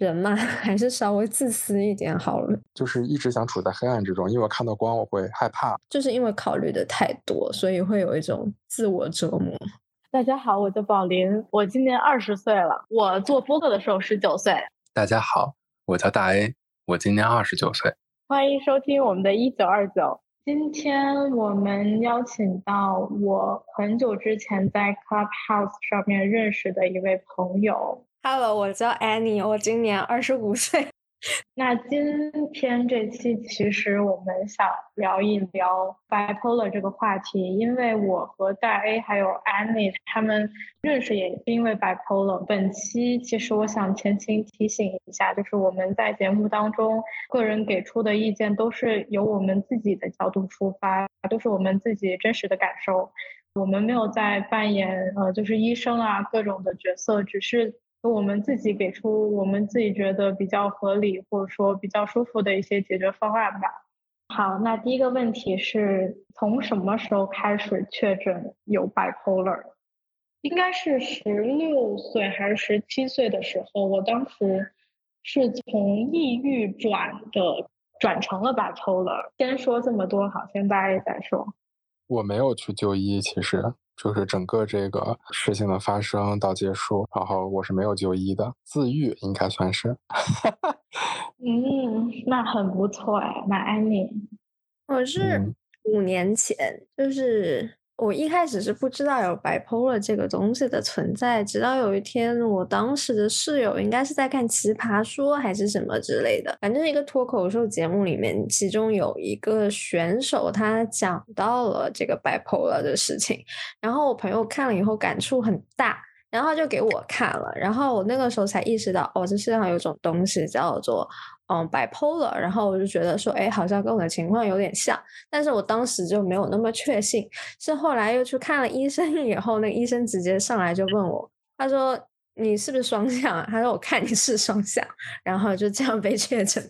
人嘛，还是稍微自私一点好了。就是一直想处在黑暗之中，因为我看到光我会害怕。就是因为考虑的太多，所以会有一种自我折磨。大家好，我叫宝林，我今年二十岁了。我做播客的时候十九岁。大家好，我叫大 A，我今年二十九岁。欢迎收听我们的一九二九。今天我们邀请到我很久之前在 Clubhouse 上面认识的一位朋友。Hello，我叫 Annie，我今年二十五岁。那今天这期其实我们想聊一聊 bipolar 这个话题，因为我和大 A 还有 Annie 他们认识也是因为 bipolar。本期其实我想前情提醒一下，就是我们在节目当中个人给出的意见都是由我们自己的角度出发，都是我们自己真实的感受，我们没有在扮演呃就是医生啊各种的角色，只是。我们自己给出我们自己觉得比较合理或者说比较舒服的一些解决方案吧。好，那第一个问题是从什么时候开始确诊有 bipolar？应该是十六岁还是十七岁的时候？我当时是从抑郁转的，转成了 bipolar。先说这么多，好，先大家再说。我没有去就医，其实。就是整个这个事情的发生到结束，然后我是没有就医的，自愈应该算是。嗯，那很不错哎，那安宁，我是五年前，就是。我一开始是不知道有 bipolar 这个东西的存在，直到有一天，我当时的室友应该是在看《奇葩说》还是什么之类的，反正一个脱口秀节目里面，其中有一个选手他讲到了这个 bipolar 的事情，然后我朋友看了以后感触很大，然后就给我看了，然后我那个时候才意识到，哦，这世界上有种东西叫做。嗯，bipolar，然后我就觉得说，哎，好像跟我的情况有点像，但是我当时就没有那么确信。是后来又去看了医生以后，那医生直接上来就问我，他说你是不是双向？他说我看你是双向，然后就这样被确诊。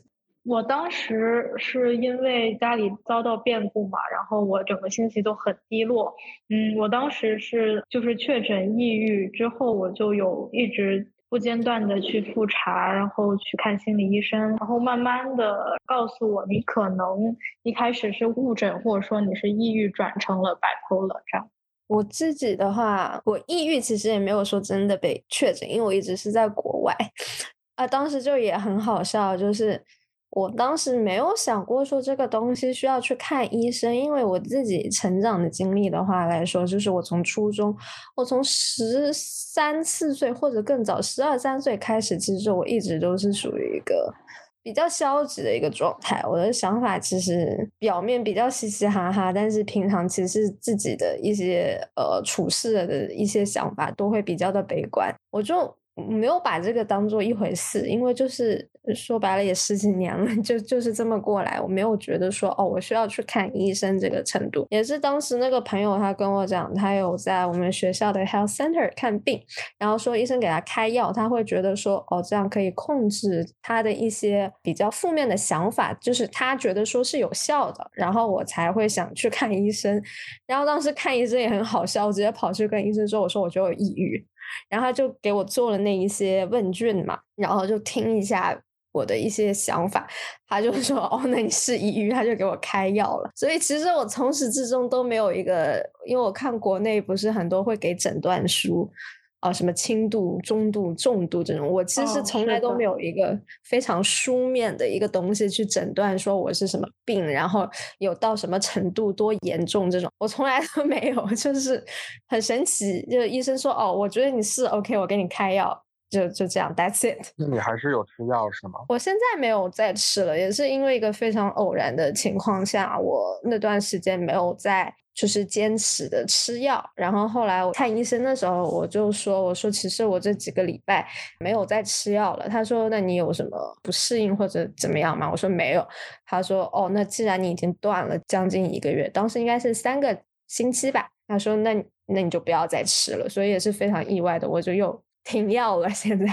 我当时是因为家里遭到变故嘛，然后我整个心情都很低落。嗯，我当时是就是确诊抑郁之后，我就有一直。不间断的去复查，然后去看心理医生，然后慢慢的告诉我，你可能一开始是误诊，或者说你是抑郁转成了 bipolar 这样。我自己的话，我抑郁其实也没有说真的被确诊，因为我一直是在国外，啊，当时就也很好笑，就是。我当时没有想过说这个东西需要去看医生，因为我自己成长的经历的话来说，就是我从初中，我从十三四岁或者更早十二三岁开始，其实我一直都是属于一个比较消极的一个状态。我的想法其实表面比较嘻嘻哈哈，但是平常其实自己的一些呃处事的一些想法都会比较的悲观。我就。没有把这个当做一回事，因为就是说白了也十几年了，就就是这么过来。我没有觉得说哦，我需要去看医生这个程度。也是当时那个朋友他跟我讲，他有在我们学校的 health center 看病，然后说医生给他开药，他会觉得说哦，这样可以控制他的一些比较负面的想法，就是他觉得说是有效的，然后我才会想去看医生。然后当时看医生也很好笑，我直接跑去跟医生说，我说我觉得有抑郁。然后他就给我做了那一些问卷嘛，然后就听一下我的一些想法，他就 说哦，那你是抑郁，他就给我开药了。所以其实我从始至终都没有一个，因为我看国内不是很多会给诊断书。啊，什么轻度、中度、重度这种，我其实从来都没有一个非常书面的一个东西去诊断说我是什么病，然后有到什么程度、多严重这种，我从来都 没有，就是很神奇。就医生说，哦，我觉得你是 OK，我给你开药，就就这样，That's it。那你还是有吃药是吗？我现在没有再吃了，也是因为一个非常偶然的情况下，我那段时间没有在。就是坚持的吃药，然后后来我看医生的时候，我就说：“我说其实我这几个礼拜没有再吃药了。”他说：“那你有什么不适应或者怎么样吗？”我说：“没有。”他说：“哦，那既然你已经断了将近一个月，当时应该是三个星期吧。”他说：“那那你就不要再吃了。”所以也是非常意外的，我就又停药了。现在。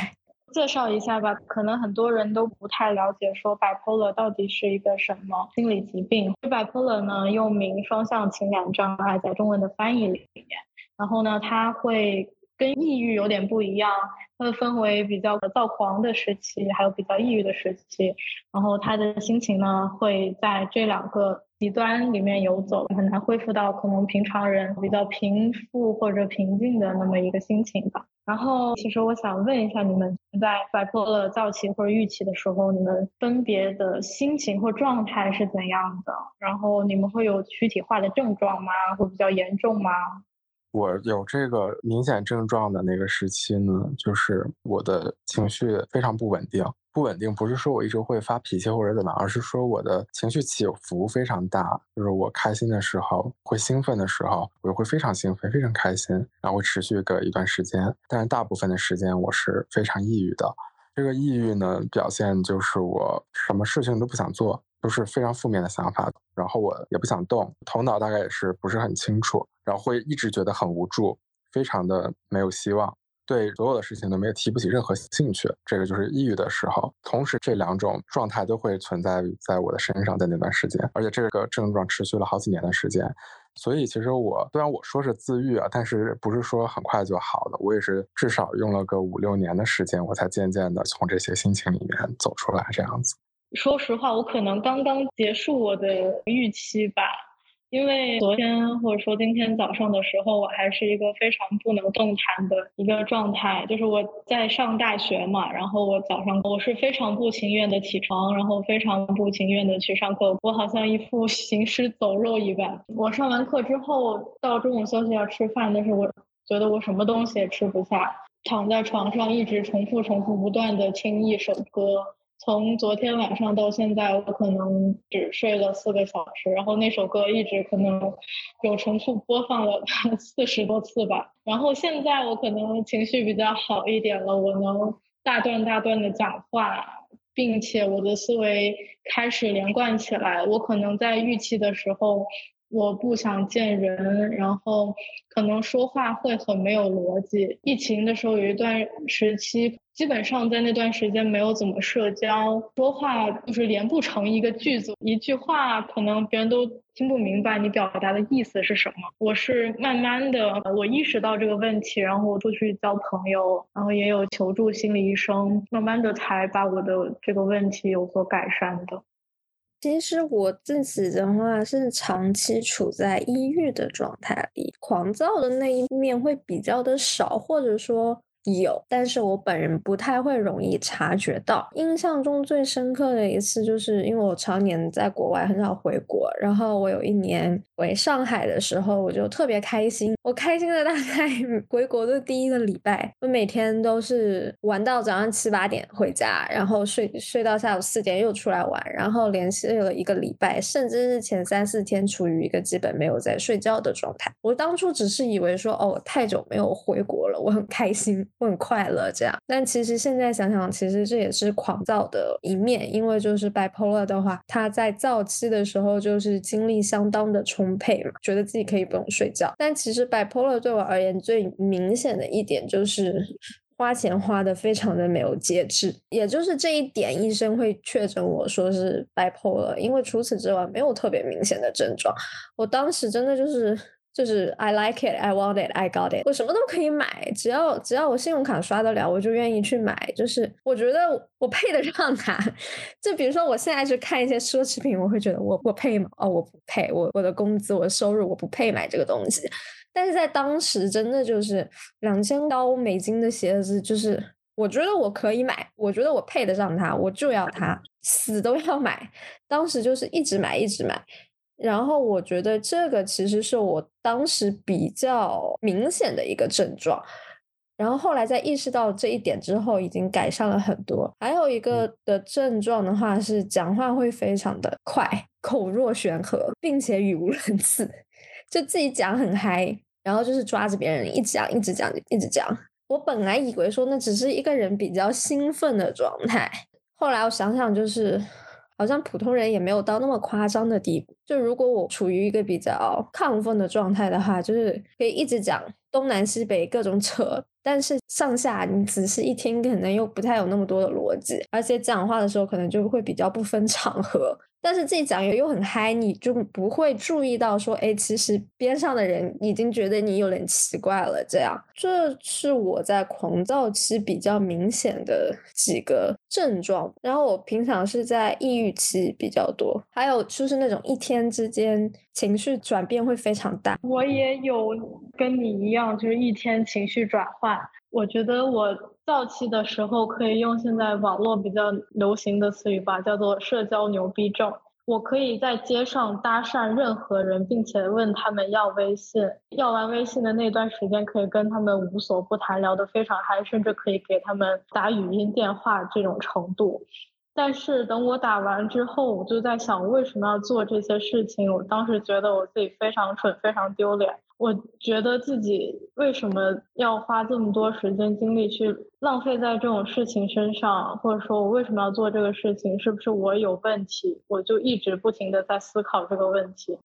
介绍一下吧，可能很多人都不太了解，说 bipolar 到底是一个什么心理疾病。bipolar 呢，又名双向情感障碍，在中文的翻译里面，然后呢，它会跟抑郁有点不一样，它分为比较躁狂的时期，还有比较抑郁的时期。然后他的心情呢，会在这两个极端里面游走，很难恢复到可能平常人比较平复或者平静的那么一个心情吧。然后，其实我想问一下，你们在摆脱了躁期或者郁期的时候，你们分别的心情或状态是怎样的？然后你们会有躯体化的症状吗？会比较严重吗？我有这个明显症状的那个时期呢，就是我的情绪非常不稳定。不稳定不是说我一直会发脾气或者怎么，而是说我的情绪起伏非常大。就是我开心的时候，会兴奋的时候，我会非常兴奋，非常开心，然后会持续个一段时间。但是大部分的时间我是非常抑郁的。这个抑郁呢，表现就是我什么事情都不想做，都是非常负面的想法。然后我也不想动，头脑大概也是不是很清楚。然后会一直觉得很无助，非常的没有希望，对所有的事情都没有提不起任何兴趣。这个就是抑郁的时候。同时，这两种状态都会存在在我的身上，在那段时间，而且这个症状持续了好几年的时间。所以，其实我虽然我说是自愈啊，但是不是说很快就好的。我也是至少用了个五六年的时间，我才渐渐的从这些心情里面走出来。这样子。说实话，我可能刚刚结束我的预期吧。因为昨天或者说今天早上的时候，我还是一个非常不能动弹的一个状态，就是我在上大学嘛，然后我早上我是非常不情愿的起床，然后非常不情愿的去上课，我好像一副行尸走肉一般。我上完课之后到中午休息要吃饭，但是我觉得我什么东西也吃不下，躺在床上一直重复重复不断的听一首歌。从昨天晚上到现在，我可能只睡了四个小时，然后那首歌一直可能有重复播放了 四十多次吧。然后现在我可能情绪比较好一点了，我能大段大段的讲话，并且我的思维开始连贯起来。我可能在预期的时候。我不想见人，然后可能说话会很没有逻辑。疫情的时候有一段时期，基本上在那段时间没有怎么社交，说话就是连不成一个句子，一句话可能别人都听不明白你表达的意思是什么。我是慢慢的，我意识到这个问题，然后我出去交朋友，然后也有求助心理医生，慢慢的才把我的这个问题有所改善的。其实我自己的话是长期处在抑郁的状态里，狂躁的那一面会比较的少，或者说。有，但是我本人不太会容易察觉到。印象中最深刻的一次，就是因为我常年在国外，很少回国。然后我有一年回上海的时候，我就特别开心。我开心的大概 回国的第一个礼拜，我每天都是玩到早上七八点回家，然后睡睡到下午四点又出来玩，然后连续了一个礼拜，甚至是前三四天处于一个基本没有在睡觉的状态。我当初只是以为说，哦，太久没有回国了，我很开心。我很快乐，这样。但其实现在想想，其实这也是狂躁的一面，因为就是 bipolar 的话，他在躁期的时候就是精力相当的充沛嘛，觉得自己可以不用睡觉。但其实 bipolar 对我而言最明显的一点就是花钱花的非常的没有节制，也就是这一点，医生会确诊我说是 bipolar，因为除此之外没有特别明显的症状。我当时真的就是。就是 I like it, I want it, I got it。我什么都可以买，只要只要我信用卡刷得了，我就愿意去买。就是我觉得我配得上它。就比如说我现在去看一些奢侈品，我会觉得我我配吗？哦，我不配。我我的工资，我的收入，我不配买这个东西。但是在当时，真的就是两千刀美金的鞋子，就是我觉得我可以买，我觉得我配得上它，我就要它，死都要买。当时就是一直买，一直买。然后我觉得这个其实是我当时比较明显的一个症状，然后后来在意识到这一点之后，已经改善了很多。还有一个的症状的话是讲话会非常的快，口若悬河，并且语无伦次，就自己讲很嗨，然后就是抓着别人一直讲，一直讲，一直讲。我本来以为说那只是一个人比较兴奋的状态，后来我想想就是。好像普通人也没有到那么夸张的地步。就如果我处于一个比较亢奋的状态的话，就是可以一直讲东南西北各种扯，但是上下你仔细一听，可能又不太有那么多的逻辑，而且讲话的时候可能就会比较不分场合。但是自己讲又又很嗨，你就不会注意到说，哎，其实边上的人已经觉得你有点奇怪了。这样，这是我在狂躁期比较明显的几个症状。然后我平常是在抑郁期比较多，还有就是那种一天之间情绪转变会非常大。我也有跟你一样，就是一天情绪转换。我觉得我躁期的时候可以用现在网络比较流行的词语吧，叫做社交牛逼症。我可以在街上搭讪任何人，并且问他们要微信。要完微信的那段时间，可以跟他们无所不谈，聊得非常嗨，甚至可以给他们打语音电话这种程度。但是等我打完之后，我就在想，为什么要做这些事情？我当时觉得我自己非常蠢，非常丢脸。我觉得自己为什么要花这么多时间精力去浪费在这种事情身上，或者说我为什么要做这个事情？是不是我有问题？我就一直不停的在思考这个问题。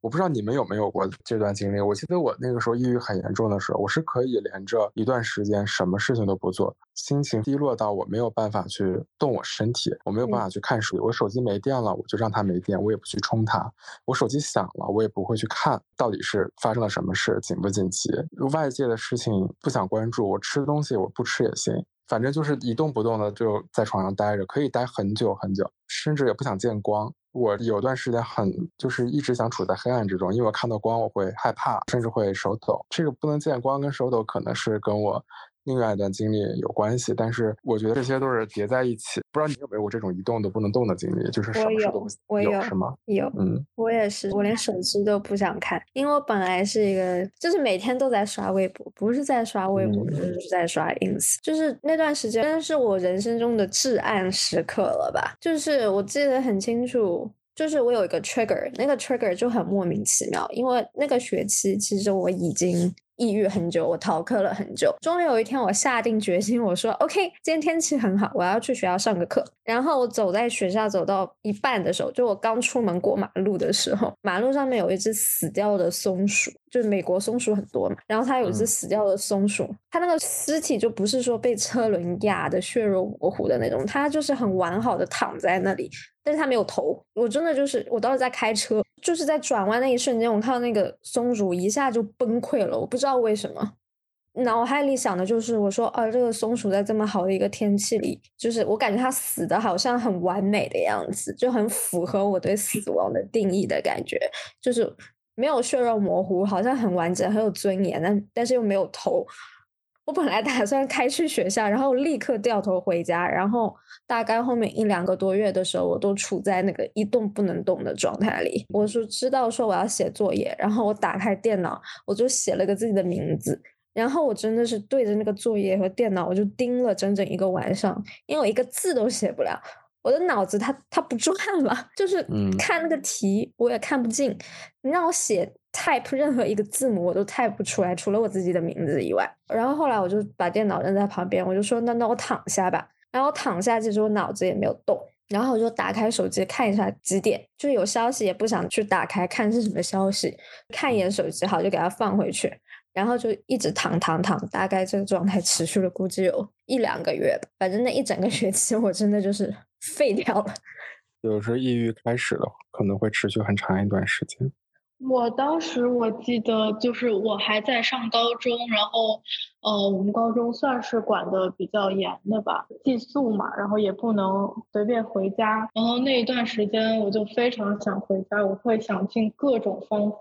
我不知道你们有没有过这段经历。我记得我那个时候抑郁很严重的时候，我是可以连着一段时间什么事情都不做，心情低落到我没有办法去动我身体，我没有办法去看手机。我手机没电了，我就让它没电，我也不去充它。我手机响了，我也不会去看到底是发生了什么事，紧不紧急。外界的事情不想关注。我吃东西我不吃也行，反正就是一动不动的就在床上待着，可以待很久很久，甚至也不想见光。我有段时间很就是一直想处在黑暗之中，因为我看到光我会害怕，甚至会手抖。这个不能见光跟手抖可能是跟我。另外一段经历有关系，但是我觉得这些都是叠在一起。不知道你有没有过这种一动都不能动的经历？就是什么事都我有，是吗？有，嗯，我也是，我连手机都不想看，因为我本来是一个，就是每天都在刷微博，不是在刷微博，就是在刷 ins。就是那段时间，真的是我人生中的至暗时刻了吧？就是我记得很清楚，就是我有一个 trigger，那个 trigger 就很莫名其妙，因为那个学期其实我已经。抑郁很久，我逃课了很久。终于有一天，我下定决心，我说：“OK，今天天气很好，我要去学校上个课。”然后我走在学校，走到一半的时候，就我刚出门过马路的时候，马路上面有一只死掉的松鼠，就是美国松鼠很多嘛。然后它有一只死掉的松鼠，它那个尸体就不是说被车轮压的血肉模糊的那种，它就是很完好的躺在那里。但是它没有头，我真的就是我当时在开车，就是在转弯那一瞬间，我看到那个松鼠一下就崩溃了，我不知道为什么，脑海里想的就是我说啊，这个松鼠在这么好的一个天气里，就是我感觉它死的好像很完美的样子，就很符合我对死亡的定义的感觉，就是没有血肉模糊，好像很完整，很有尊严，但但是又没有头。我本来打算开去学校，然后立刻掉头回家，然后大概后面一两个多月的时候，我都处在那个一动不能动的状态里。我就知道说我要写作业，然后我打开电脑，我就写了个自己的名字，然后我真的是对着那个作业和电脑，我就盯了整整一个晚上，因为我一个字都写不了。我的脑子它它不转了，就是看那个题我也看不进。你让我写 type 任何一个字母我都 type 不出来，除了我自己的名字以外。然后后来我就把电脑扔在旁边，我就说那那我躺下吧。然后躺下，其实我脑子也没有动。然后我就打开手机看一下几点，就有消息也不想去打开看是什么消息，看一眼手机好就给它放回去。然后就一直躺躺躺，大概这个状态持续了估计有一两个月吧。反正那一整个学期我真的就是。废掉了。有时候抑郁开始的，可能会持续很长一段时间。我当时我记得，就是我还在上高中，然后，呃，我们高中算是管的比较严的吧，寄宿嘛，然后也不能随便回家。然后那一段时间，我就非常想回家，我会想尽各种方法，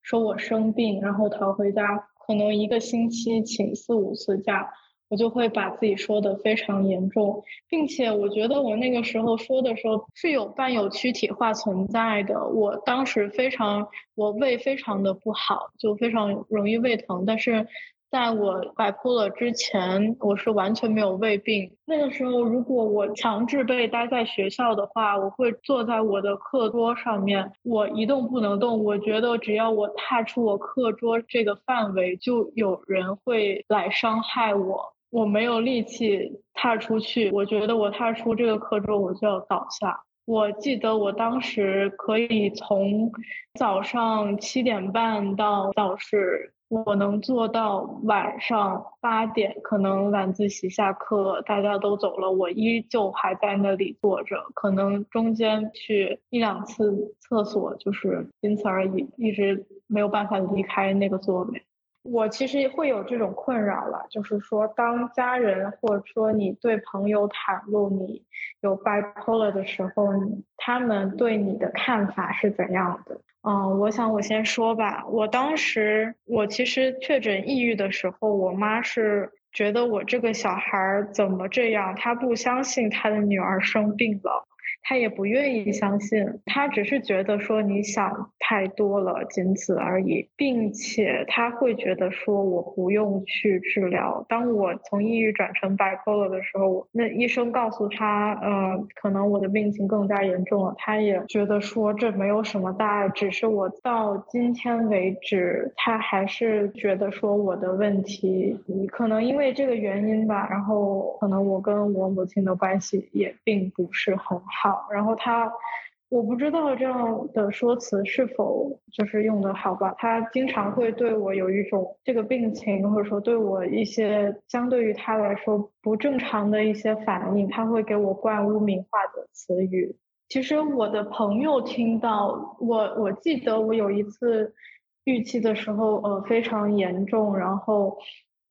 说我生病，然后逃回家，可能一个星期请四五次假。我就会把自己说的非常严重，并且我觉得我那个时候说的时候是有伴有躯体化存在的。我当时非常，我胃非常的不好，就非常容易胃疼。但是在我摆脱了之前，我是完全没有胃病。那个时候，如果我强制被待在学校的话，我会坐在我的课桌上面，我一动不能动。我觉得只要我踏出我课桌这个范围，就有人会来伤害我。我没有力气踏出去，我觉得我踏出这个课桌，我就要倒下。我记得我当时可以从早上七点半到教室我能做到晚上八点，可能晚自习下课，大家都走了，我依旧还在那里坐着，可能中间去一两次厕所，就是仅此而已，一直没有办法离开那个座位。我其实会有这种困扰了，就是说，当家人或者说你对朋友袒露你有 bipolar 的时候，他们对你的看法是怎样的？嗯，我想我先说吧。我当时我其实确诊抑郁的时候，我妈是觉得我这个小孩怎么这样，她不相信她的女儿生病了。他也不愿意相信，他只是觉得说你想太多了，仅此而已，并且他会觉得说我不用去治疗。当我从抑郁转成 bipolar 的时候，那医生告诉他，呃，可能我的病情更加严重了。他也觉得说这没有什么大碍，只是我到今天为止，他还是觉得说我的问题，可能因为这个原因吧，然后可能我跟我母亲的关系也并不是很好。然后他，我不知道这样的说辞是否就是用的好吧？他经常会对我有一种这个病情，或者说对我一些相对于他来说不正常的一些反应，他会给我灌污名化的词语。其实我的朋友听到我，我记得我有一次预期的时候，呃，非常严重，然后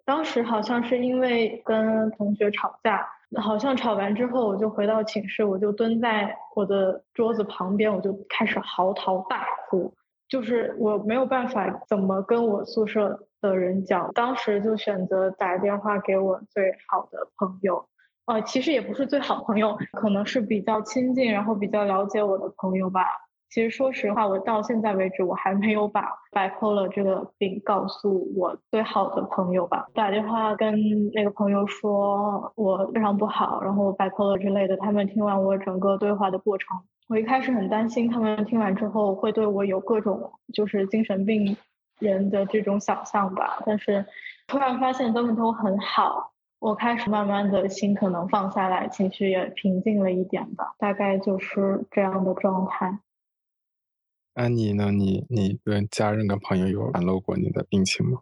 当时好像是因为跟同学吵架。好像吵完之后，我就回到寝室，我就蹲在我的桌子旁边，我就开始嚎啕大哭。就是我没有办法怎么跟我宿舍的人讲，当时就选择打电话给我最好的朋友。呃，其实也不是最好朋友，可能是比较亲近，然后比较了解我的朋友吧。其实说实话，我到现在为止，我还没有把 bipolar 这个病告诉我最好的朋友吧。打电话跟那个朋友说我非常不好，然后 bipolar 之类的。他们听完我整个对话的过程，我一开始很担心他们听完之后会对我有各种就是精神病人的这种想象吧。但是突然发现他们都很好，我开始慢慢的心可能放下来，情绪也平静了一点吧。大概就是这样的状态。安妮呢？你你跟家人跟朋友有袒露过你的病情吗？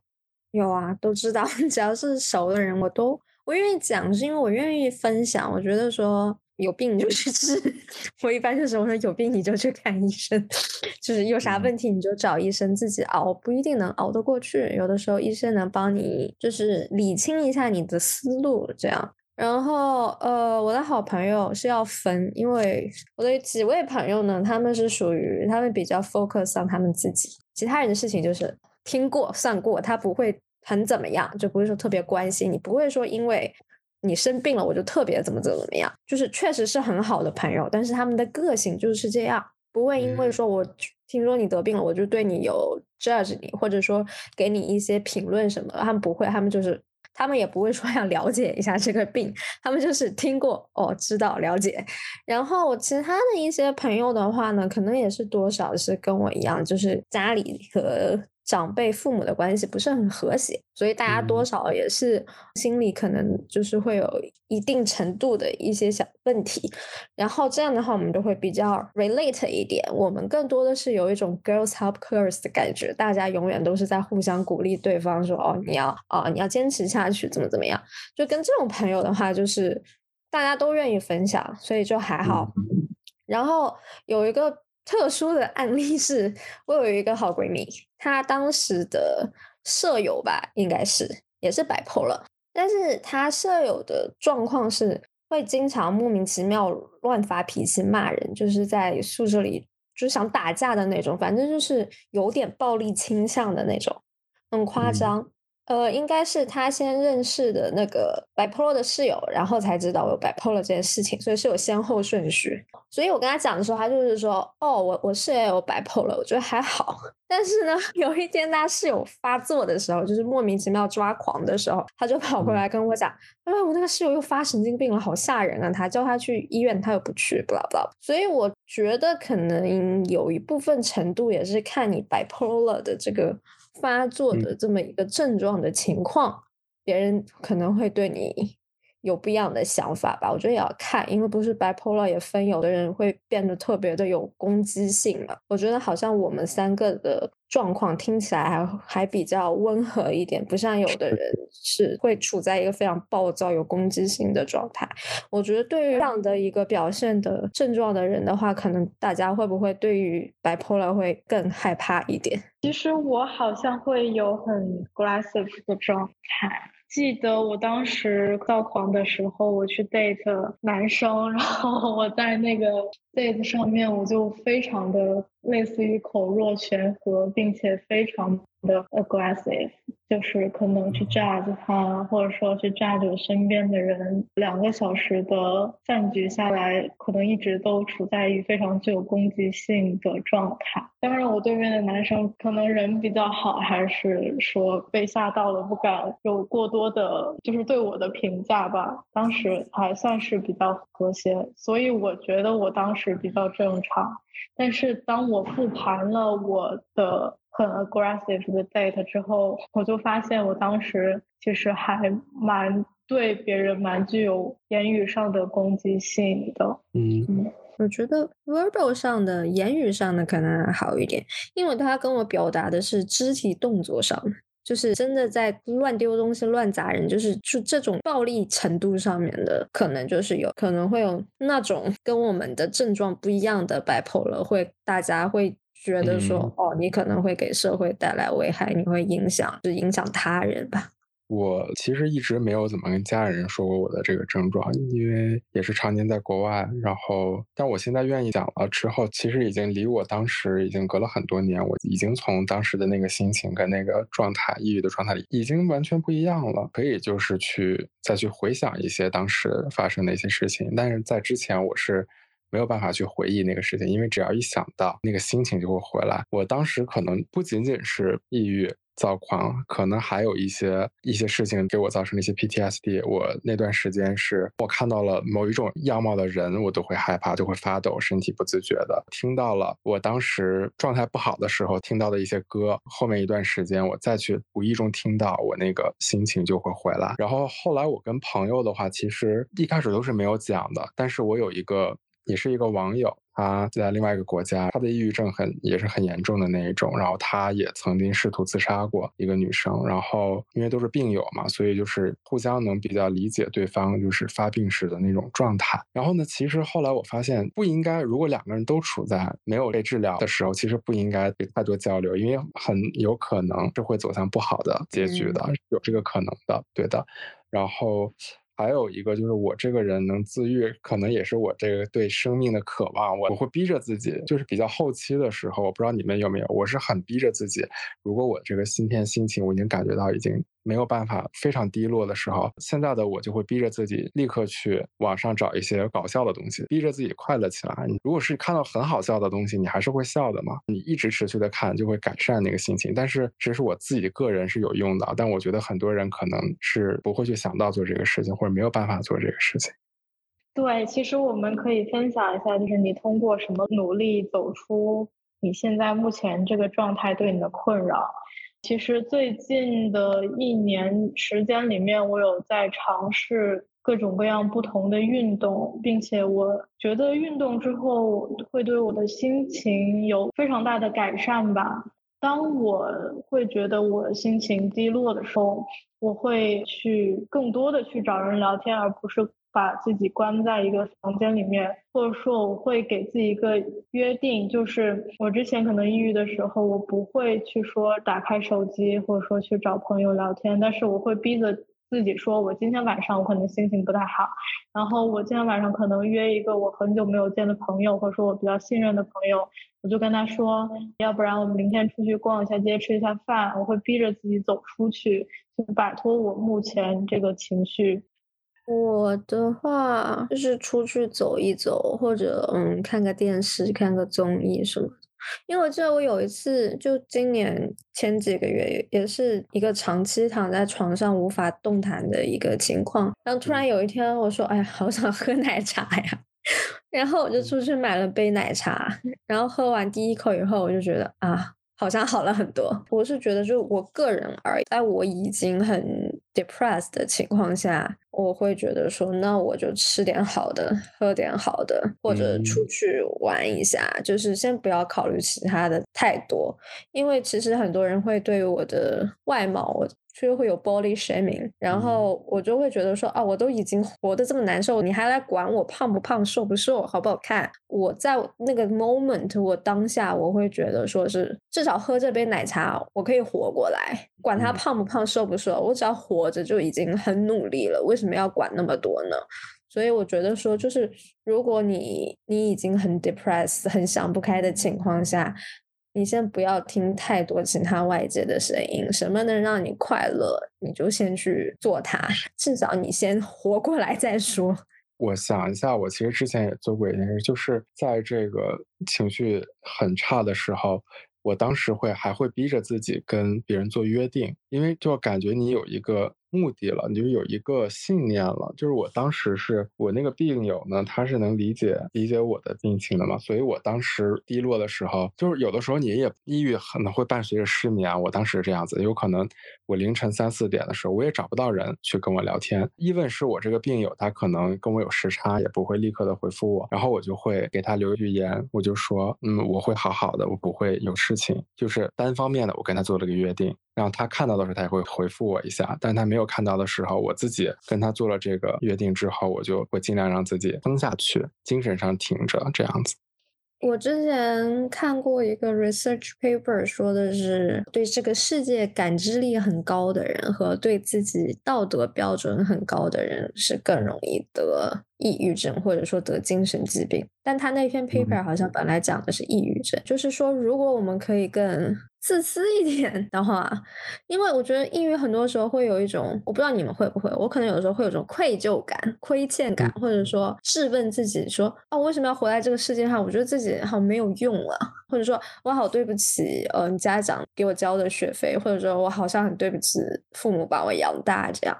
有啊，都知道，只要是熟的人，我都我愿意讲，是因为我愿意分享。我觉得说有病你就去治，我一般就是我说有病你就去看医生，就是有啥问题你就找医生，自己熬不一定能熬得过去。有的时候医生能帮你就是理清一下你的思路，这样。然后，呃，我的好朋友是要分，因为我的几位朋友呢，他们是属于他们比较 focus on 他们自己，其他人的事情就是听过算过，他不会很怎么样，就不会说特别关心你，不会说因为你生病了我就特别怎么怎么怎么样，就是确实是很好的朋友，但是他们的个性就是这样，不会因为说我听说你得病了，我就对你有 judge 你，或者说给你一些评论什么，他们不会，他们就是。他们也不会说要了解一下这个病，他们就是听过哦，知道了解。然后其他的一些朋友的话呢，可能也是多少是跟我一样，就是家里和。长辈父母的关系不是很和谐，所以大家多少也是心里可能就是会有一定程度的一些小问题。然后这样的话，我们就会比较 relate 一点。我们更多的是有一种 girls help girls 的感觉，大家永远都是在互相鼓励对方，说哦，你要啊，你要坚持下去，怎么怎么样。就跟这种朋友的话，就是大家都愿意分享，所以就还好。然后有一个。特殊的案例是，我有一个好闺蜜，她当时的舍友吧，应该是也是摆破了，但是他舍友的状况是会经常莫名其妙乱发脾气骂人，就是在宿舍里就想打架的那种，反正就是有点暴力倾向的那种，很夸张。呃，应该是他先认识的那个 bipolar 的室友，然后才知道有 bipolar 这件事情，所以是有先后顺序。所以我跟他讲的时候，他就是说：“哦，我我室友有 bipolar，我觉得还好。”但是呢，有一天他室友发作的时候，就是莫名其妙抓狂的时候，他就跑过来跟我讲：“哎，我那个室友又发神经病了，好吓人啊！”他叫他去医院，他又不去，blah blah。所以我觉得可能有一部分程度也是看你 bipolar 的这个。发作的这么一个症状的情况，别人可能会对你有不一样的想法吧。我觉得也要看，因为不是 bipolar 也分，有的人会变得特别的有攻击性嘛。我觉得好像我们三个的状况听起来还还比较温和一点，不像有的人是会处在一个非常暴躁、有攻击性的状态。我觉得对于这样的一个表现的症状的人的话，可能大家会不会对于 bipolar 会更害怕一点？其实我好像会有很 aggressive 的状态。记得我当时躁狂的时候，我去 date 男生，然后我在那个 date 上面，我就非常的类似于口若悬河，并且非常的 aggressive。就是可能去 judge 他，或者说去 judge 我身边的人。两个小时的饭局下来，可能一直都处在于非常具有攻击性的状态。当然，我对面的男生可能人比较好，还是说被吓到了，不敢有过多的，就是对我的评价吧。当时还算是比较和谐，所以我觉得我当时比较正常。但是当我复盘了我的。很 aggressive 的 date 之后，我就发现我当时其实还蛮对别人蛮具有言语上的攻击性的。嗯，我觉得 verbal 上的言语上的可能好一点，因为他跟我表达的是肢体动作上，就是真的在乱丢东西、乱砸人，就是就这种暴力程度上面的，可能就是有可能会有那种跟我们的症状不一样的 bipolar，会大家会。觉得说哦，你可能会给社会带来危害，你会影响，就影响他人吧。我其实一直没有怎么跟家人说过我的这个症状，因为也是常年在国外。然后，但我现在愿意讲了之后，其实已经离我当时已经隔了很多年，我已经从当时的那个心情跟那个状态，抑郁的状态里，已经完全不一样了。可以就是去再去回想一些当时发生的一些事情，但是在之前我是。没有办法去回忆那个事情，因为只要一想到那个心情就会回来。我当时可能不仅仅是抑郁、躁狂，可能还有一些一些事情给我造成了一些 PTSD。我那段时间是我看到了某一种样貌的人，我都会害怕，就会发抖，身体不自觉的。听到了我当时状态不好的时候听到的一些歌，后面一段时间我再去无意中听到，我那个心情就会回来。然后后来我跟朋友的话，其实一开始都是没有讲的，但是我有一个。也是一个网友，他在另外一个国家，他的抑郁症很也是很严重的那一种，然后他也曾经试图自杀过一个女生，然后因为都是病友嘛，所以就是互相能比较理解对方就是发病时的那种状态。然后呢，其实后来我发现不应该，如果两个人都处在没有被治疗的时候，其实不应该太多交流，因为很有可能是会走向不好的结局的，有这个可能的，对的。然后。还有一个就是我这个人能自愈，可能也是我这个对生命的渴望。我我会逼着自己，就是比较后期的时候，我不知道你们有没有，我是很逼着自己。如果我这个今天心情我已经感觉到已经。没有办法非常低落的时候，现在的我就会逼着自己立刻去网上找一些搞笑的东西，逼着自己快乐起来。如果是看到很好笑的东西，你还是会笑的嘛？你一直持续的看，就会改善那个心情。但是这是我自己个人是有用的，但我觉得很多人可能是不会去想到做这个事情，或者没有办法做这个事情。对，其实我们可以分享一下，就是你通过什么努力走出你现在目前这个状态对你的困扰。其实最近的一年时间里面，我有在尝试各种各样不同的运动，并且我觉得运动之后会对我的心情有非常大的改善吧。当我会觉得我心情低落的时候，我会去更多的去找人聊天，而不是。把自己关在一个房间里面，或者说我会给自己一个约定，就是我之前可能抑郁的时候，我不会去说打开手机，或者说去找朋友聊天，但是我会逼着自己说，我今天晚上我可能心情不太好，然后我今天晚上可能约一个我很久没有见的朋友，或者说我比较信任的朋友，我就跟他说，要不然我们明天出去逛一下街，吃一下饭，我会逼着自己走出去，就摆脱我目前这个情绪。我的话就是出去走一走，或者嗯看个电视、看个综艺什么的。因为我记得我有一次，就今年前几个月，也是一个长期躺在床上无法动弹的一个情况。然后突然有一天，我说：“哎呀，好想喝奶茶呀！” 然后我就出去买了杯奶茶。然后喝完第一口以后，我就觉得啊。好像好了很多。我是觉得，就我个人而言，在我已经很 depressed 的情况下，我会觉得说，那我就吃点好的，喝点好的，或者出去玩一下，就是先不要考虑其他的太多，因为其实很多人会对我的外貌。就会有 body shaming，然后我就会觉得说啊，我都已经活得这么难受，你还来管我胖不胖、瘦不瘦、好不好看？我在那个 moment，我当下我会觉得说是至少喝这杯奶茶，我可以活过来，管他胖不胖、瘦不瘦，我只要活着就已经很努力了，为什么要管那么多呢？所以我觉得说，就是如果你你已经很 depressed、很想不开的情况下。你先不要听太多其他外界的声音，什么能让你快乐，你就先去做它，至少你先活过来再说。我想一下，我其实之前也做过一件事，就是在这个情绪很差的时候，我当时会还会逼着自己跟别人做约定，因为就感觉你有一个。目的了，你就有一个信念了。就是我当时是我那个病友呢，他是能理解理解我的病情的嘛，所以我当时低落的时候，就是有的时候你也抑郁可能会伴随着失眠。我当时这样子，有可能我凌晨三四点的时候，我也找不到人去跟我聊天。一问是我这个病友，他可能跟我有时差，也不会立刻的回复我，然后我就会给他留一句言，我就说，嗯，我会好好的，我不会有事情，就是单方面的，我跟他做了个约定。然后他看到的时候，他也会回复我一下；但他没有看到的时候，我自己跟他做了这个约定之后，我就会尽量让自己撑下去，精神上挺着，这样子。我之前看过一个 research paper，说的是对这个世界感知力很高的人和对自己道德标准很高的人是更容易得抑郁症，或者说得精神疾病。但他那篇 paper 好像本来讲的是抑郁症，就是说如果我们可以更自私一点的话，因为我觉得抑郁很多时候会有一种，我不知道你们会不会，我可能有的时候会有种愧疚感、亏欠感，或者说质问自己说，啊，我为什么要活在这个世界上？我觉得自己好没有用了，或者说我好对不起，嗯，家长给我交的学费，或者说我好像很对不起父母把我养大这样。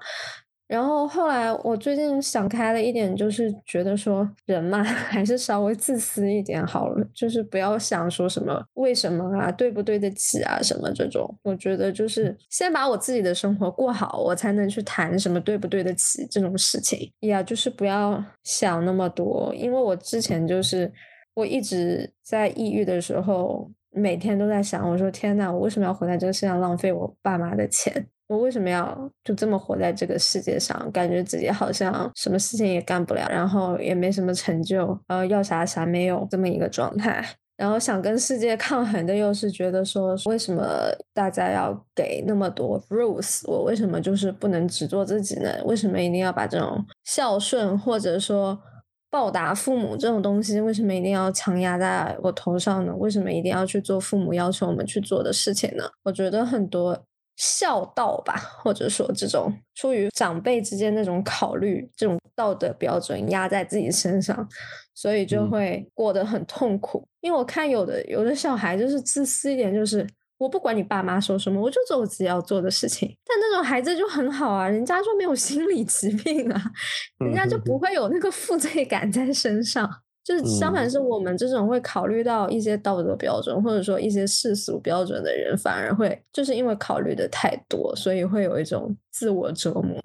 然后后来，我最近想开了一点，就是觉得说人嘛，还是稍微自私一点好了，就是不要想说什么为什么啊，对不对得起啊什么这种。我觉得就是先把我自己的生活过好，我才能去谈什么对不对得起这种事情呀。就是不要想那么多，因为我之前就是我一直在抑郁的时候，每天都在想，我说天呐，我为什么要活在这个世上浪费我爸妈的钱？我为什么要就这么活在这个世界上？感觉自己好像什么事情也干不了，然后也没什么成就，呃，要啥啥没有这么一个状态。然后想跟世界抗衡的，又是觉得说，为什么大家要给那么多 rules？我为什么就是不能只做自己呢？为什么一定要把这种孝顺或者说报答父母这种东西，为什么一定要强压在我头上呢？为什么一定要去做父母要求我们去做的事情呢？我觉得很多。孝道吧，或者说这种出于长辈之间那种考虑，这种道德标准压在自己身上，所以就会过得很痛苦。因为我看有的有的小孩就是自私一点，就是我不管你爸妈说什么，我就做我自己要做的事情。但那种孩子就很好啊，人家就没有心理疾病啊，人家就不会有那个负罪感在身上。就是相反，是我们这种会考虑到一些道德标准，或者说一些世俗标准的人，反而会就是因为考虑的太多，所以会有一种自我折磨。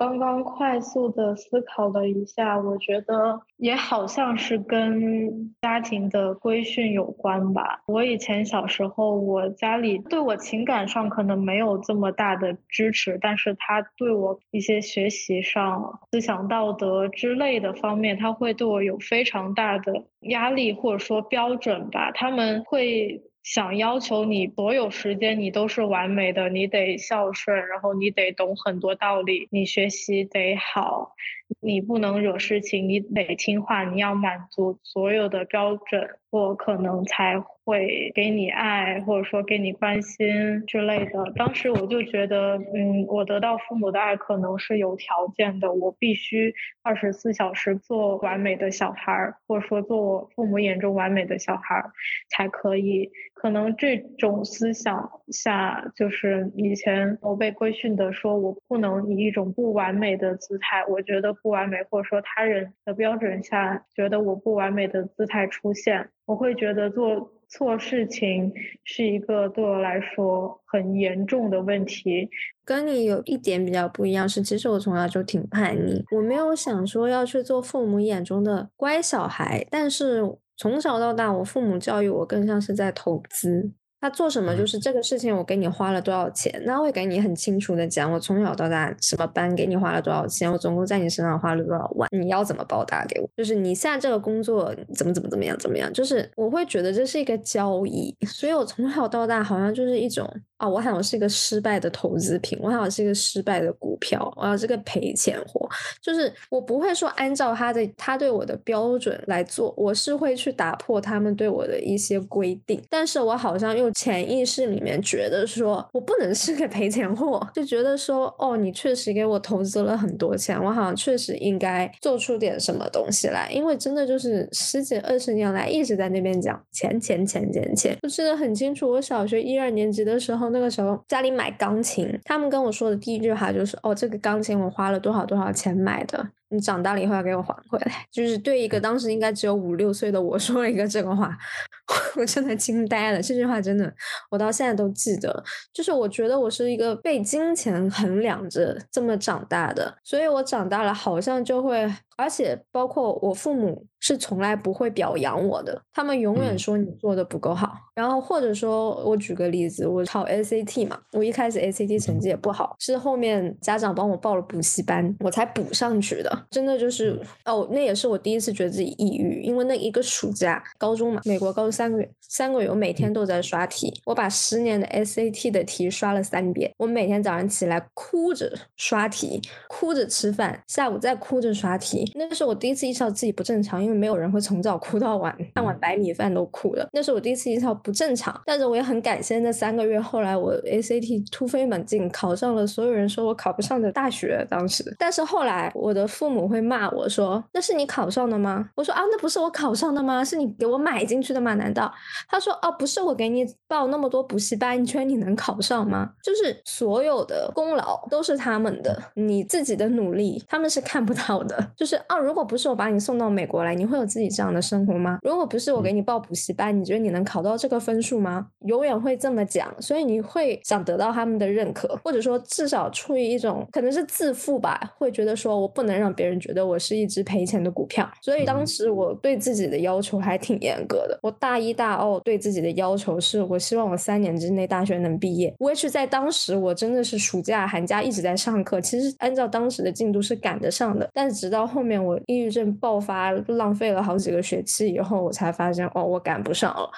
刚刚快速的思考了一下，我觉得也好像是跟家庭的规训有关吧。我以前小时候，我家里对我情感上可能没有这么大的支持，但是他对我一些学习上、思想道德之类的方面，他会对我有非常大的压力或者说标准吧。他们会。想要求你所有时间你都是完美的，你得孝顺，然后你得懂很多道理，你学习得好，你不能惹事情，你得听话，你要满足所有的标准，我可能才。会给你爱，或者说给你关心之类的。当时我就觉得，嗯，我得到父母的爱可能是有条件的，我必须二十四小时做完美的小孩儿，或者说做我父母眼中完美的小孩儿才可以。可能这种思想下，就是以前我被规训的，说我不能以一种不完美的姿态，我觉得不完美，或者说他人的标准下觉得我不完美的姿态出现，我会觉得做。错事情是一个对我来说很严重的问题。跟你有一点比较不一样是，其实我从小就挺叛逆，我没有想说要去做父母眼中的乖小孩，但是从小到大，我父母教育我更像是在投资。他做什么就是这个事情，我给你花了多少钱，那会给你很清楚的讲，我从小到大什么班给你花了多少钱，我总共在你身上花了多少万，你要怎么报答给我？就是你现在这个工作怎么怎么怎么样怎么样？就是我会觉得这是一个交易，所以我从小到大好像就是一种啊，我好像是一个失败的投资品，我好像是一个失败的股票，我要是个赔钱货，就是我不会说按照他的他对我的标准来做，我是会去打破他们对我的一些规定，但是我好像又。潜意识里面觉得说，我不能是个赔钱货，就觉得说，哦，你确实给我投资了很多钱，我好像确实应该做出点什么东西来，因为真的就是十几二十年来一直在那边讲钱钱钱钱钱，我记得很清楚，我小学一二年级的时候，那个时候家里买钢琴，他们跟我说的第一句话就是，哦，这个钢琴我花了多少多少钱买的。你长大了以后要给我还回来，就是对一个当时应该只有五六岁的我说了一个这个话，我真的惊呆了。这句话真的，我到现在都记得。就是我觉得我是一个被金钱衡量着这么长大的，所以我长大了好像就会。而且包括我父母是从来不会表扬我的，他们永远说你做的不够好。然后或者说我举个例子，我考 SAT 嘛，我一开始 SAT 成绩也不好，是后面家长帮我报了补习班，我才补上去的。真的就是哦，那也是我第一次觉得自己抑郁，因为那一个暑假，高中嘛，美国高中三个月，三个月我每天都在刷题，我把十年的 SAT 的题刷了三遍。我每天早上起来哭着刷题，哭着吃饭，下午再哭着刷题。那是我第一次意识到自己不正常，因为没有人会从早哭到晚，看碗白米饭都哭了。那是我第一次意识到不正常，但是我也很感谢那三个月。后来我 ACT 突飞猛进，考上了所有人说我考不上的大学。当时，但是后来我的父母会骂我说：“那是你考上的吗？”我说：“啊，那不是我考上的吗？是你给我买进去的吗？难道？”他说：“哦，不是我给你报那么多补习班，你觉得你能考上吗？就是所有的功劳都是他们的，你自己的努力他们是看不到的。就是。”啊，如果不是我把你送到美国来，你会有自己这样的生活吗？如果不是我给你报补习班，你觉得你能考到这个分数吗？永远会这么讲，所以你会想得到他们的认可，或者说至少出于一种可能是自负吧，会觉得说我不能让别人觉得我是一只赔钱的股票。所以当时我对自己的要求还挺严格的。我大一大二对自己的要求是我希望我三年之内大学能毕业。我也是在当时我真的是暑假寒假一直在上课，其实按照当时的进度是赶得上的，但是直到后面。我抑郁症爆发，浪费了好几个学期以后，我才发现哦，我赶不上了，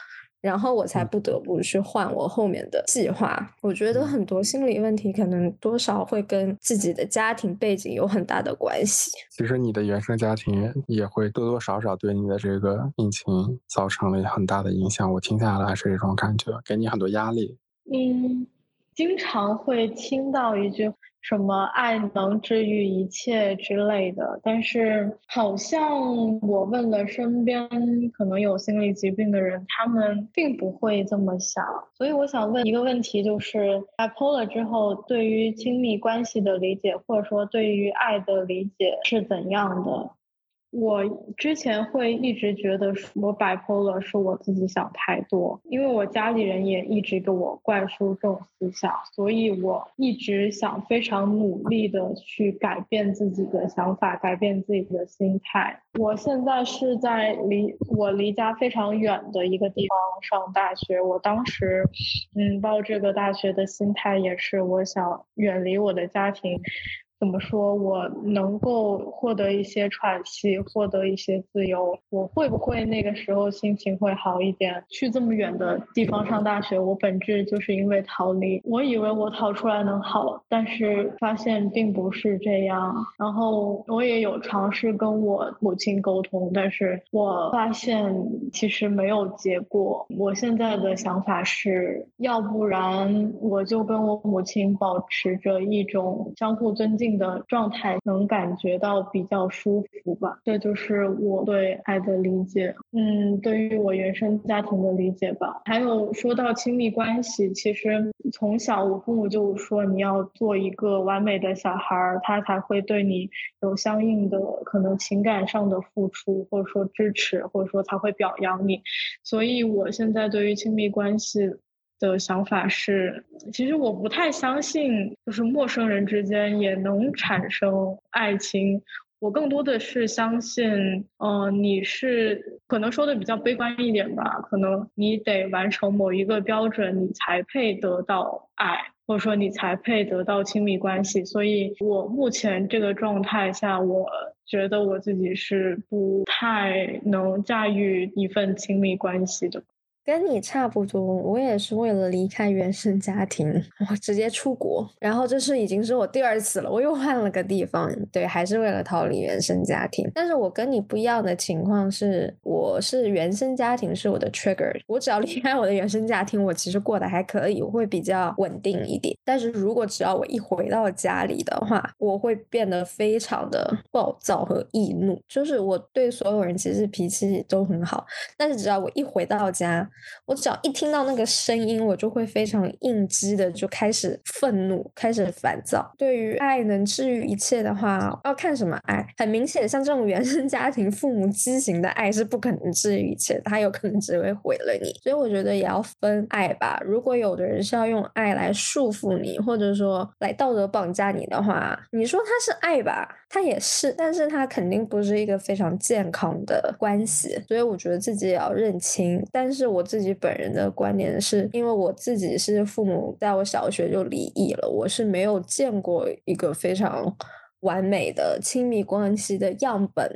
然后我才不得不去换我后面的计划。我觉得很多心理问题可能多少会跟自己的家庭背景有很大的关系。其实你的原生家庭也会多多少少对你的这个病情造成了很大的影响。我听下来是这种感觉，给你很多压力。嗯，经常会听到一句。什么爱能治愈一切之类的，但是好像我问了身边可能有心理疾病的人，他们并不会这么想。所以我想问一个问题，就是 bipolar 之后对于亲密关系的理解，或者说对于爱的理解是怎样的？我之前会一直觉得我摆脱了是我自己想太多，因为我家里人也一直给我灌输这种思想，所以我一直想非常努力的去改变自己的想法，改变自己的心态。我现在是在离我离家非常远的一个地方上大学，我当时嗯报这个大学的心态也是我想远离我的家庭。怎么说？我能够获得一些喘息，获得一些自由，我会不会那个时候心情会好一点？去这么远的地方上大学，我本质就是因为逃离。我以为我逃出来能好，但是发现并不是这样。然后我也有尝试跟我母亲沟通，但是我发现其实没有结果。我现在的想法是，要不然我就跟我母亲保持着一种相互尊敬。的状态能感觉到比较舒服吧。这就是我对爱的理解。嗯，对于我原生家庭的理解吧。还有说到亲密关系，其实从小我父母就说你要做一个完美的小孩儿，他才会对你有相应的可能情感上的付出，或者说支持，或者说才会表扬你。所以我现在对于亲密关系。的想法是，其实我不太相信，就是陌生人之间也能产生爱情。我更多的是相信，嗯，你是可能说的比较悲观一点吧，可能你得完成某一个标准，你才配得到爱，或者说你才配得到亲密关系。所以我目前这个状态下，我觉得我自己是不太能驾驭一份亲密关系的。跟你差不多，我也是为了离开原生家庭，我直接出国。然后这是已经是我第二次了，我又换了个地方，对，还是为了逃离原生家庭。但是我跟你不一样的情况是，我是原生家庭是我的 trigger，我只要离开我的原生家庭，我其实过得还可以，我会比较稳定一点。但是如果只要我一回到家里的话，我会变得非常的暴躁和易怒，就是我对所有人其实脾气都很好，但是只要我一回到家。我只要一听到那个声音，我就会非常应激的就开始愤怒，开始烦躁。对于爱能治愈一切的话，要看什么爱。很明显，像这种原生家庭父母畸形的爱是不可能治愈一切，他有可能只会毁了你。所以我觉得也要分爱吧。如果有的人是要用爱来束缚你，或者说来道德绑架你的话，你说他是爱吧，他也是，但是他肯定不是一个非常健康的关系。所以我觉得自己也要认清。但是我。自己本人的观点是，因为我自己是父母在我小学就离异了，我是没有见过一个非常完美的亲密关系的样本，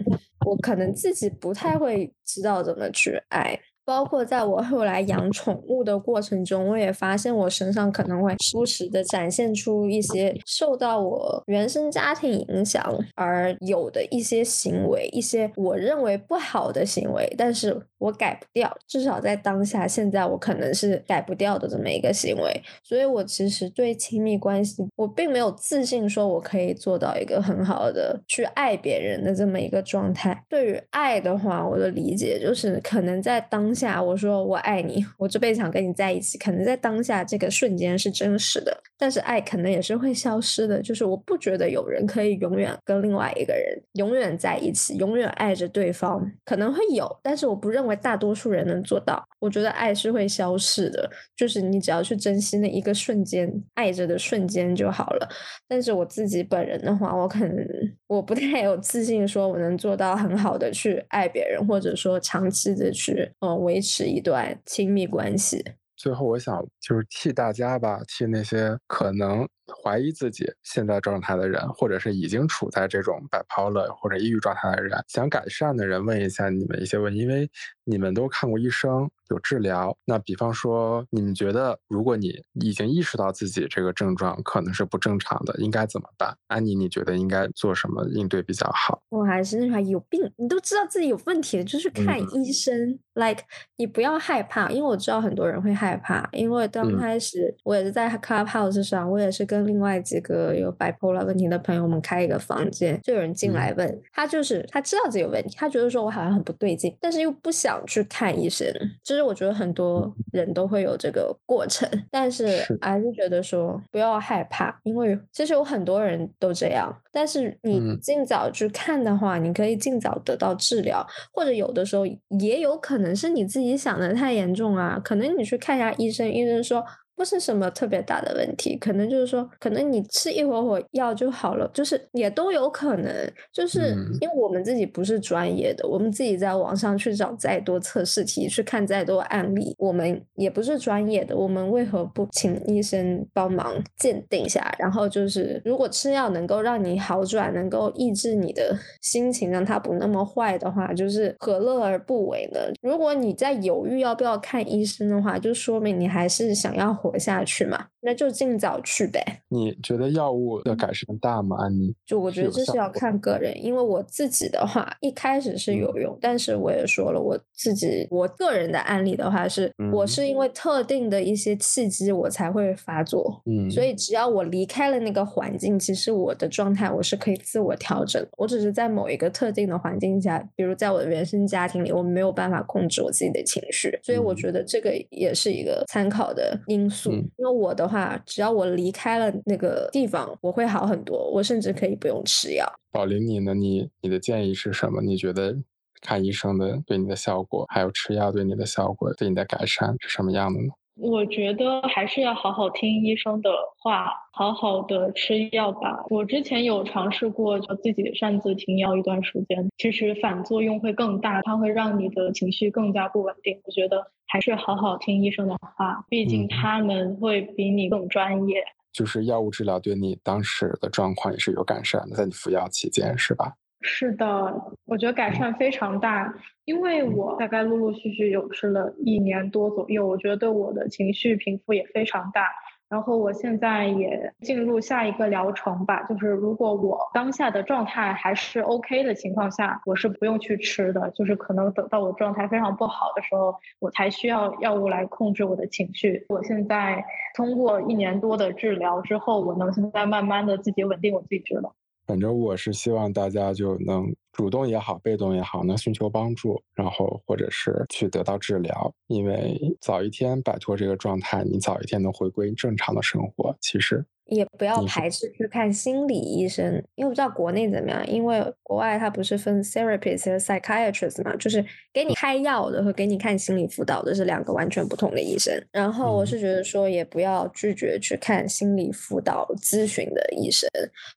我可能自己不太会知道怎么去爱。包括在我后来养宠物的过程中，我也发现我身上可能会时不时的展现出一些受到我原生家庭影响而有的一些行为，一些我认为不好的行为，但是我改不掉，至少在当下，现在我可能是改不掉的这么一个行为。所以，我其实对亲密关系，我并没有自信说我可以做到一个很好的去爱别人的这么一个状态。对于爱的话，我的理解就是可能在当。下我说我爱你，我这辈子想跟你在一起，可能在当下这个瞬间是真实的，但是爱可能也是会消失的。就是我不觉得有人可以永远跟另外一个人永远在一起，永远爱着对方，可能会有，但是我不认为大多数人能做到。我觉得爱是会消逝的，就是你只要去珍惜那一个瞬间爱着的瞬间就好了。但是我自己本人的话，我可能我不太有自信说我能做到很好的去爱别人，或者说长期的去嗯。维持一段亲密关系。最后，我想就是替大家吧，替那些可能。怀疑自己现在状态的人，或者是已经处在这种 bipolar 或者抑郁状态的人，想改善的人，问一下你们一些问题，因为你们都看过医生，有治疗。那比方说，你们觉得，如果你已经意识到自己这个症状可能是不正常的，应该怎么办？安妮，你觉得应该做什么应对比较好？我还是那句话，有病，你都知道自己有问题了，就去看医生。Like，你不要害怕，因为我知道很多人会害怕，因为刚开始我也是在 Clubhouse 上，我也是跟。跟另外几个有 bipolar 问题的朋友们开一个房间，就有人进来问他，就是他知道自己有问题，他觉得说我好像很不对劲，但是又不想去看医生。就是我觉得很多人都会有这个过程，但是还是觉得说不要害怕，因为其实有很多人都这样。但是你尽早去看的话，你可以尽早得到治疗，或者有的时候也有可能是你自己想的太严重啊，可能你去看一下医生，医生说。不是什么特别大的问题，可能就是说，可能你吃一会儿会药就好了，就是也都有可能。就是因为我们自己不是专业的，我们自己在网上去找再多测试题，去看再多案例，我们也不是专业的，我们为何不请医生帮忙鉴定一下？然后就是，如果吃药能够让你好转，能够抑制你的心情，让它不那么坏的话，就是何乐而不为呢？如果你在犹豫要不要看医生的话，就说明你还是想要。活下去嘛，那就尽早去呗。你觉得药物的改善大吗，安妮？就我觉得这是要看个人，因为我自己的话一开始是有用，但是我也说了，我自己我个人的案例的话是，我是因为特定的一些契机我才会发作，嗯，所以只要我离开了那个环境，其实我的状态我是可以自我调整。我只是在某一个特定的环境下，比如在我的原生家庭里，我没有办法控制我自己的情绪，所以我觉得这个也是一个参考的因素。因为我的话，只要我离开了那个地方，我会好很多，我甚至可以不用吃药。宝林，你呢？你你的建议是什么？你觉得看医生的对你的效果，还有吃药对你的效果，对你的改善是什么样的呢？我觉得还是要好好听医生的话，好好的吃药吧。我之前有尝试过，就自己擅自停药一段时间，其实反作用会更大，它会让你的情绪更加不稳定。我觉得还是好好听医生的话，毕竟他们会比你更专业。就是药物治疗对你当时的状况也是有改善的，在你服药期间，是吧？是的，我觉得改善非常大，因为我大概陆陆续续有吃了一年多左右，我觉得对我的情绪平复也非常大。然后我现在也进入下一个疗程吧，就是如果我当下的状态还是 OK 的情况下，我是不用去吃的，就是可能等到我状态非常不好的时候，我才需要药物来控制我的情绪。我现在通过一年多的治疗之后，我能现在慢慢的自己稳定我自己了。反正我是希望大家就能主动也好，被动也好，能寻求帮助，然后或者是去得到治疗，因为早一天摆脱这个状态，你早一天能回归正常的生活。其实。也不要排斥去看心理医生，因为我不知道国内怎么样。因为国外它不是分 therapist 和 psychiatrist 嘛，就是给你开药的和给你看心理辅导的是两个完全不同的医生。然后我是觉得说，也不要拒绝去看心理辅导咨询的医生，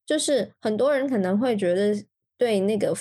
就是很多人可能会觉得对那个。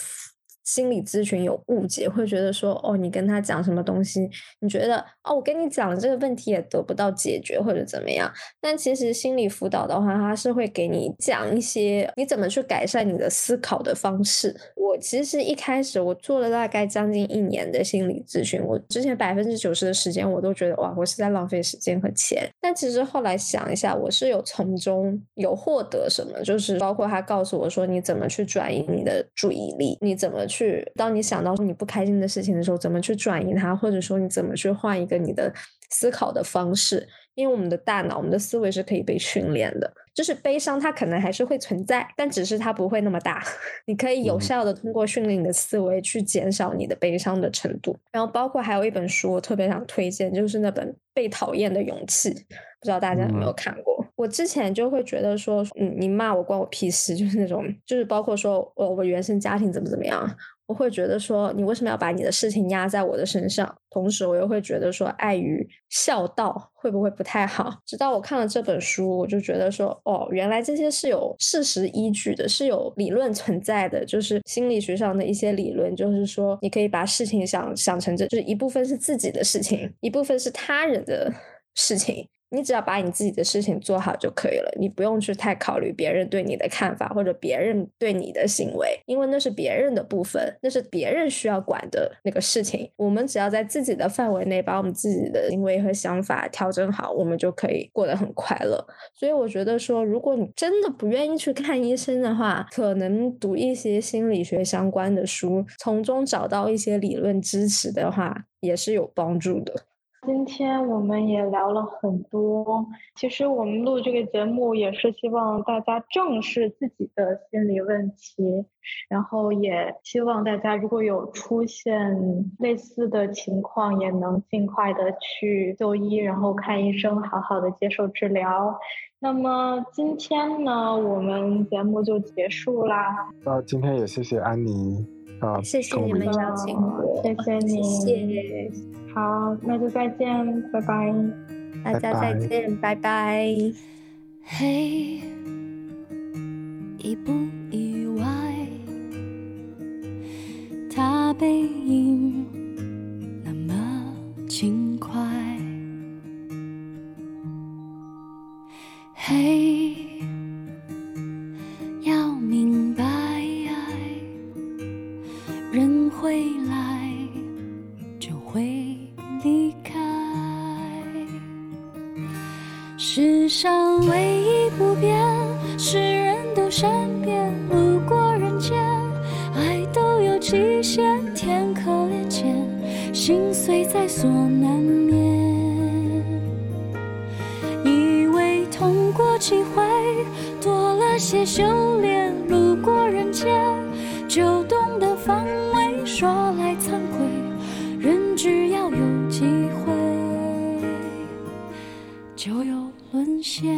心理咨询有误解，会觉得说哦，你跟他讲什么东西，你觉得哦，我跟你讲了这个问题也得不到解决或者怎么样。但其实心理辅导的话，他是会给你讲一些你怎么去改善你的思考的方式。我其实一开始我做了大概将近一年的心理咨询，我之前百分之九十的时间我都觉得哇，我是在浪费时间和钱。但其实后来想一下，我是有从中有获得什么，就是包括他告诉我说你怎么去转移你的注意力，你怎么去。去，当你想到你不开心的事情的时候，怎么去转移它，或者说你怎么去换一个你的思考的方式？因为我们的大脑，我们的思维是可以被训练的。就是悲伤，它可能还是会存在，但只是它不会那么大。你可以有效的通过训练你的思维去减少你的悲伤的程度。然后，包括还有一本书，我特别想推荐，就是那本《被讨厌的勇气》，不知道大家有没有看过？我之前就会觉得说，嗯，你骂我关我屁事，就是那种，就是包括说我我原生家庭怎么怎么样。我会觉得说，你为什么要把你的事情压在我的身上？同时，我又会觉得说，碍于孝道，会不会不太好？直到我看了这本书，我就觉得说，哦，原来这些是有事实依据的，是有理论存在的，就是心理学上的一些理论，就是说，你可以把事情想想成这，就是一部分是自己的事情，一部分是他人的事情。你只要把你自己的事情做好就可以了，你不用去太考虑别人对你的看法或者别人对你的行为，因为那是别人的部分，那是别人需要管的那个事情。我们只要在自己的范围内把我们自己的行为和想法调整好，我们就可以过得很快乐。所以我觉得说，如果你真的不愿意去看医生的话，可能读一些心理学相关的书，从中找到一些理论支持的话，也是有帮助的。今天我们也聊了很多。其实我们录这个节目也是希望大家正视自己的心理问题，然后也希望大家如果有出现类似的情况，也能尽快的去就医，然后看医生，好好的接受治疗。那么今天呢，我们节目就结束啦。啊，今天也谢谢安妮啊，谢谢你们邀请我，谢谢你，谢谢。好，那就再见，拜拜，大家再见，拜拜。嘿，意不意外？他背影那么轻快。嘿，未来就会离开。世上唯一不变，是人都善变。路过人间，爱都有期限，天可怜见，心碎在所难免。以为痛过几回，多了些修炼。路过人间，就懂得放。说来惭愧，人只要有机会就有沦陷。